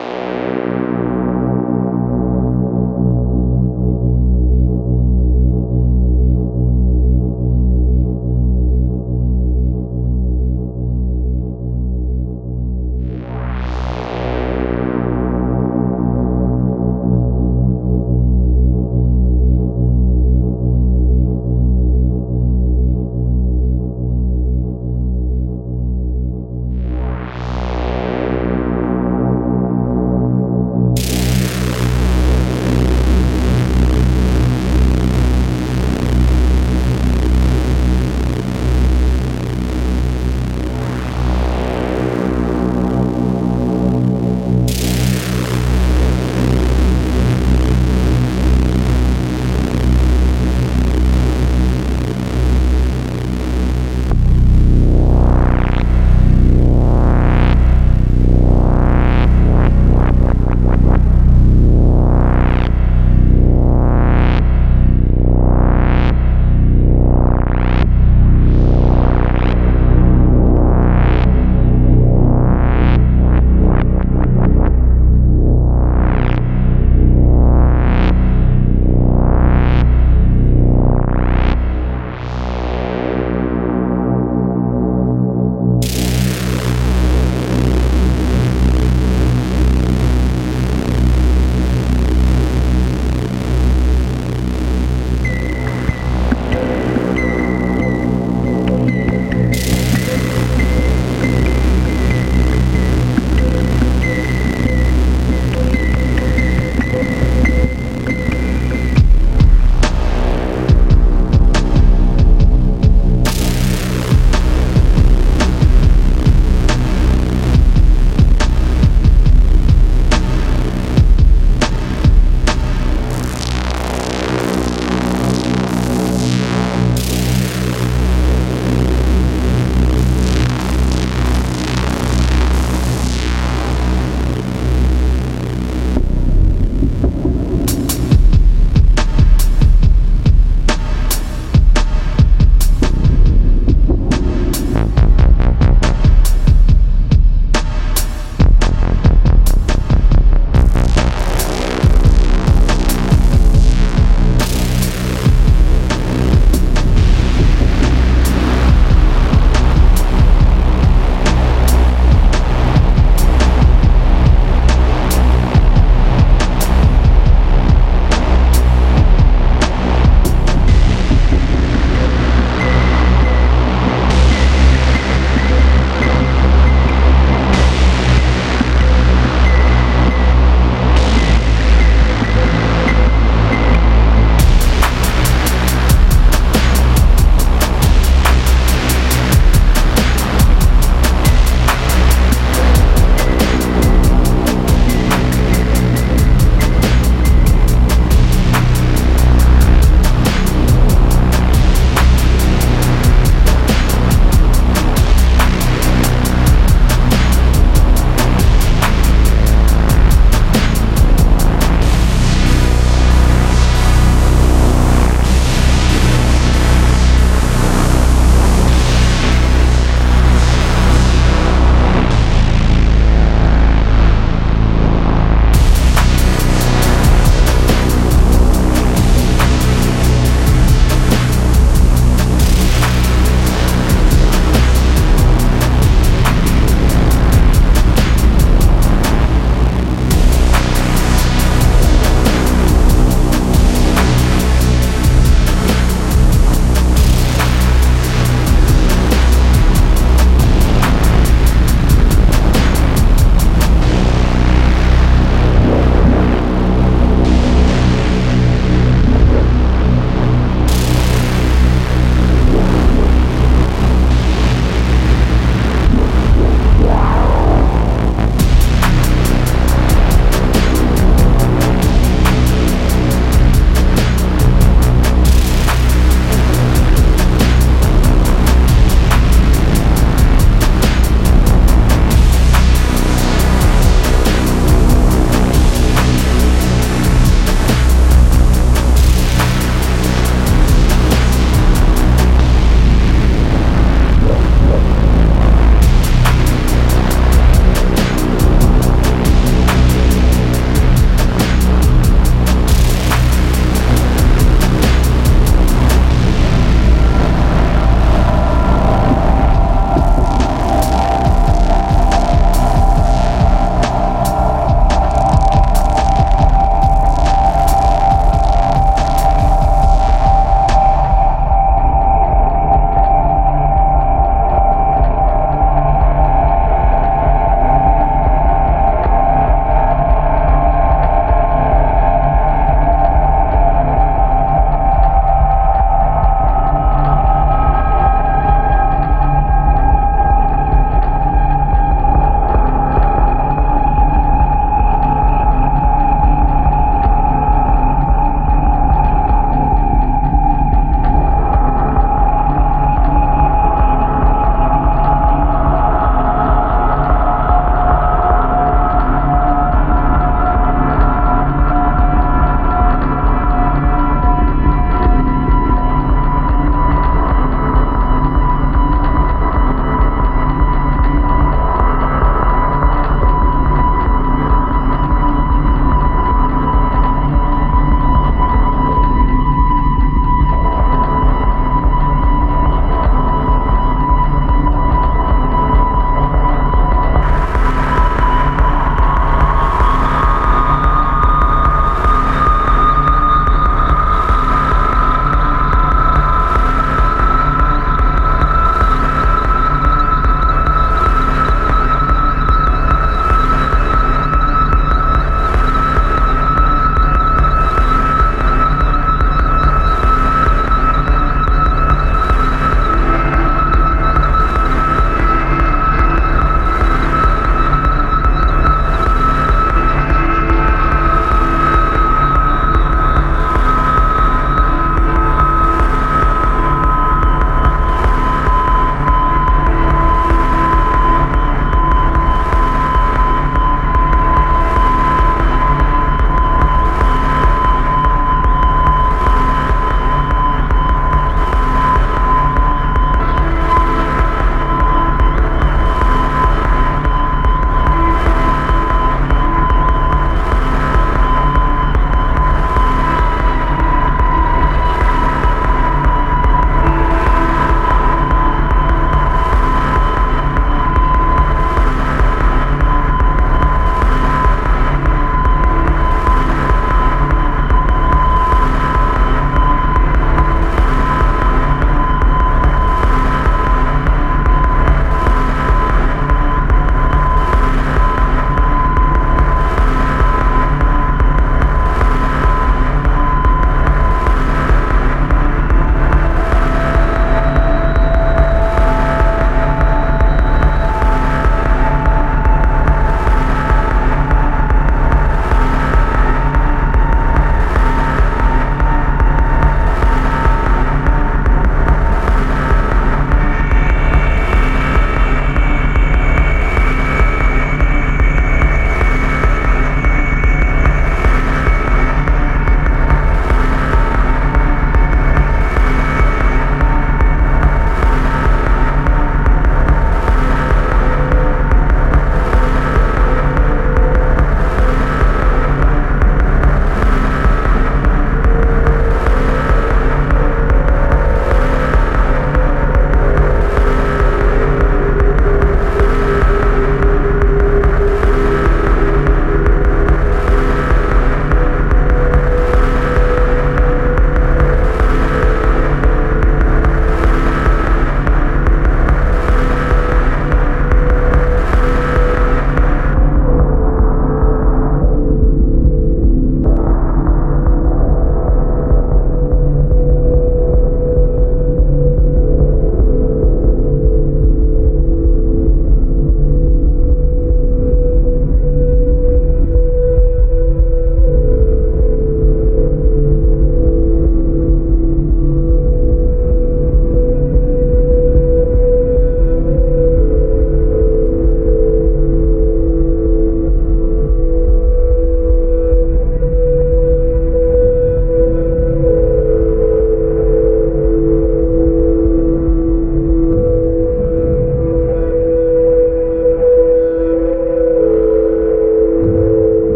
you.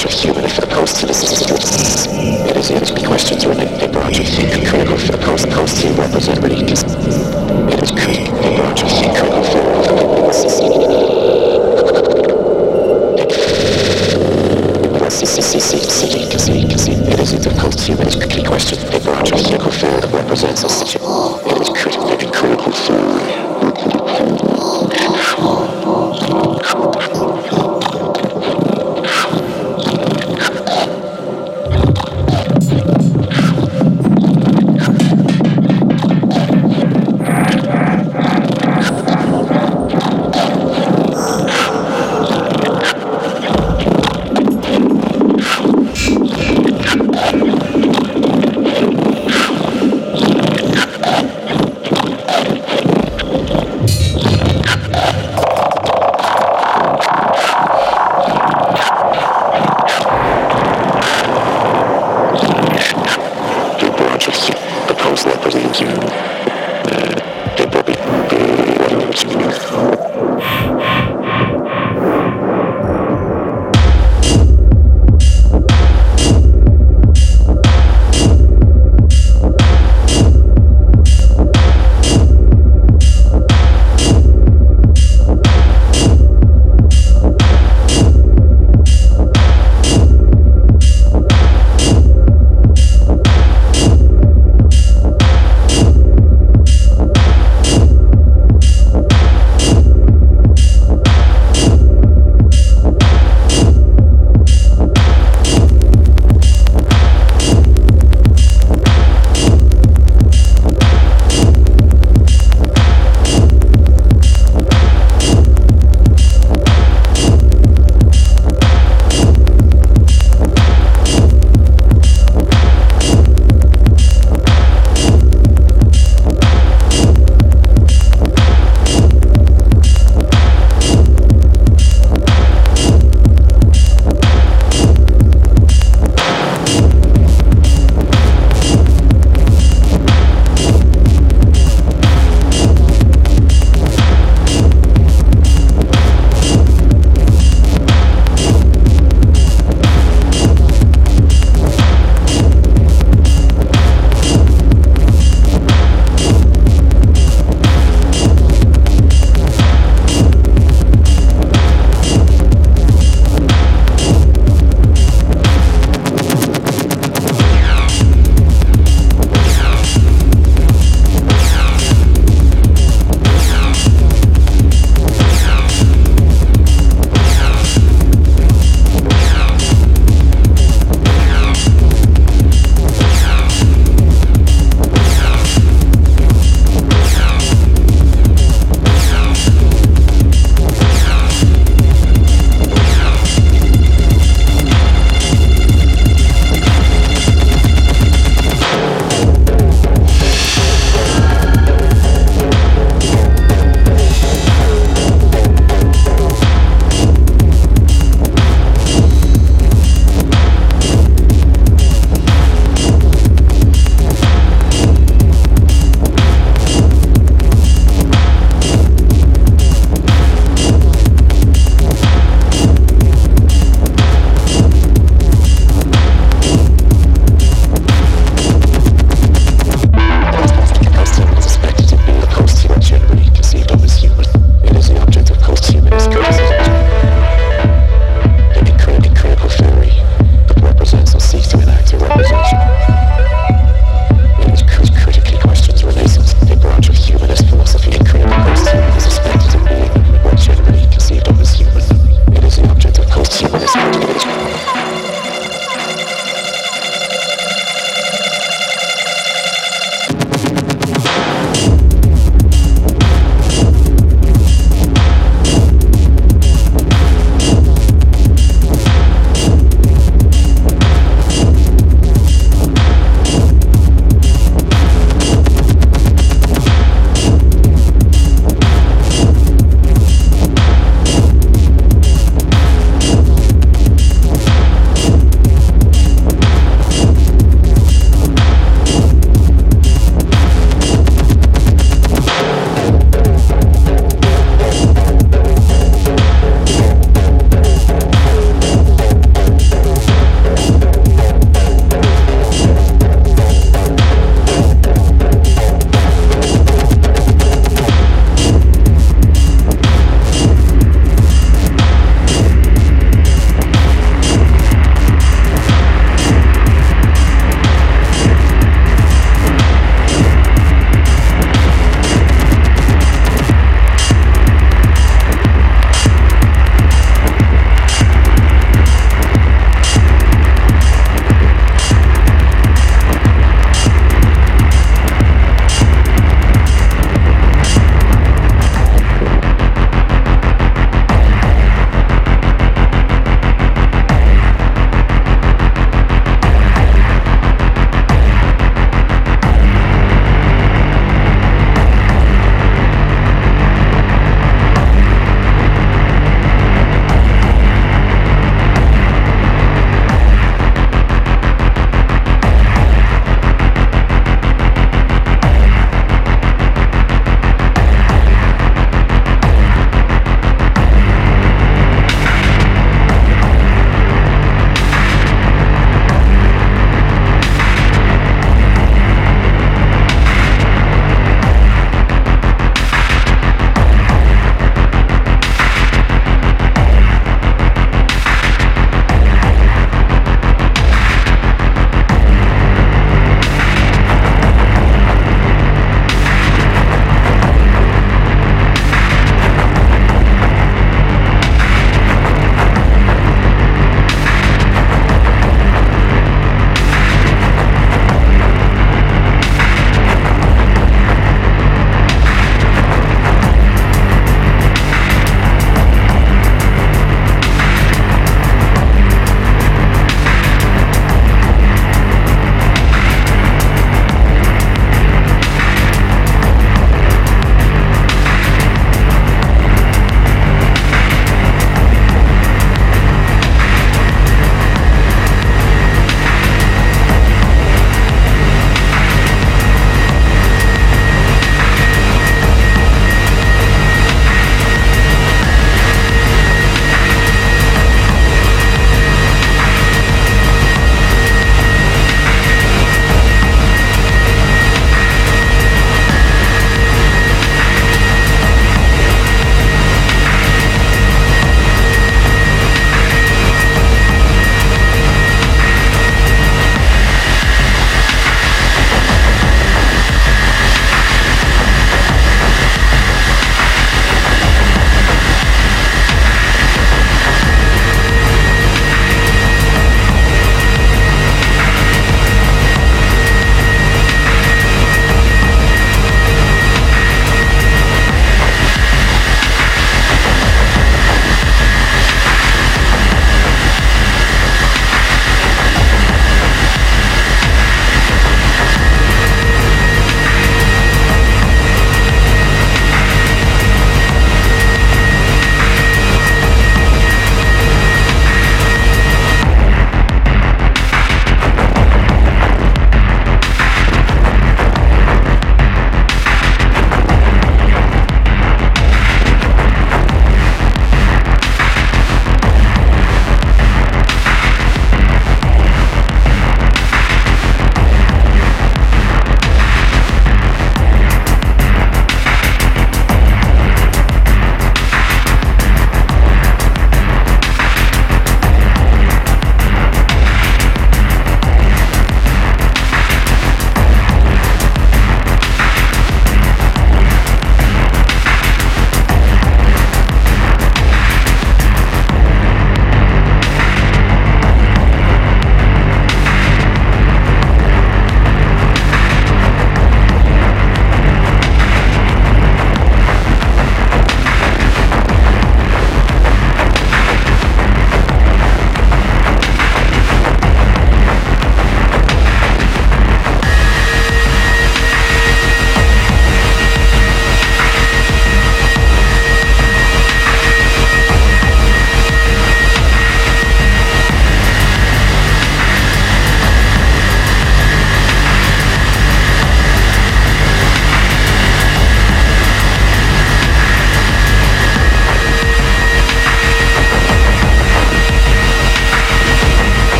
branch of human for the post existence. It is yet to be questioned when a branch of human critical for the post post represent religions. It is critical, a branch of human critical for the It is the post-humanist critique question, a branch of human field represents a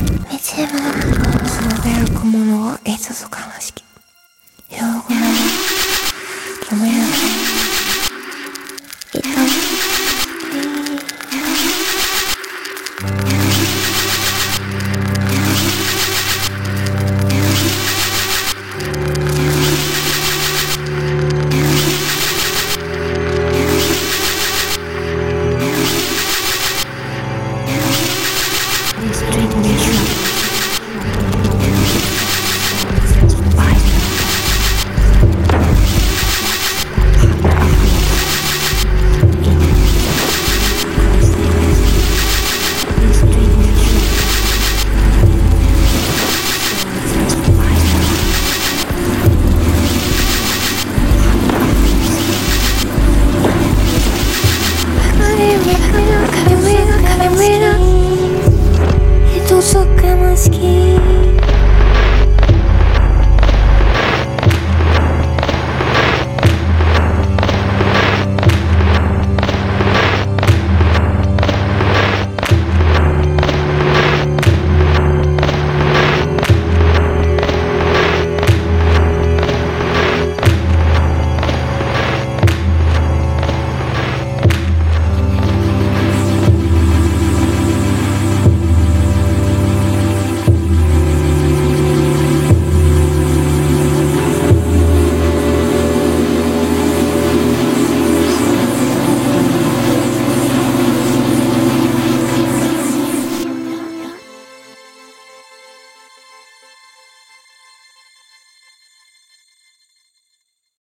道はその出る小物をいつぞ悲しき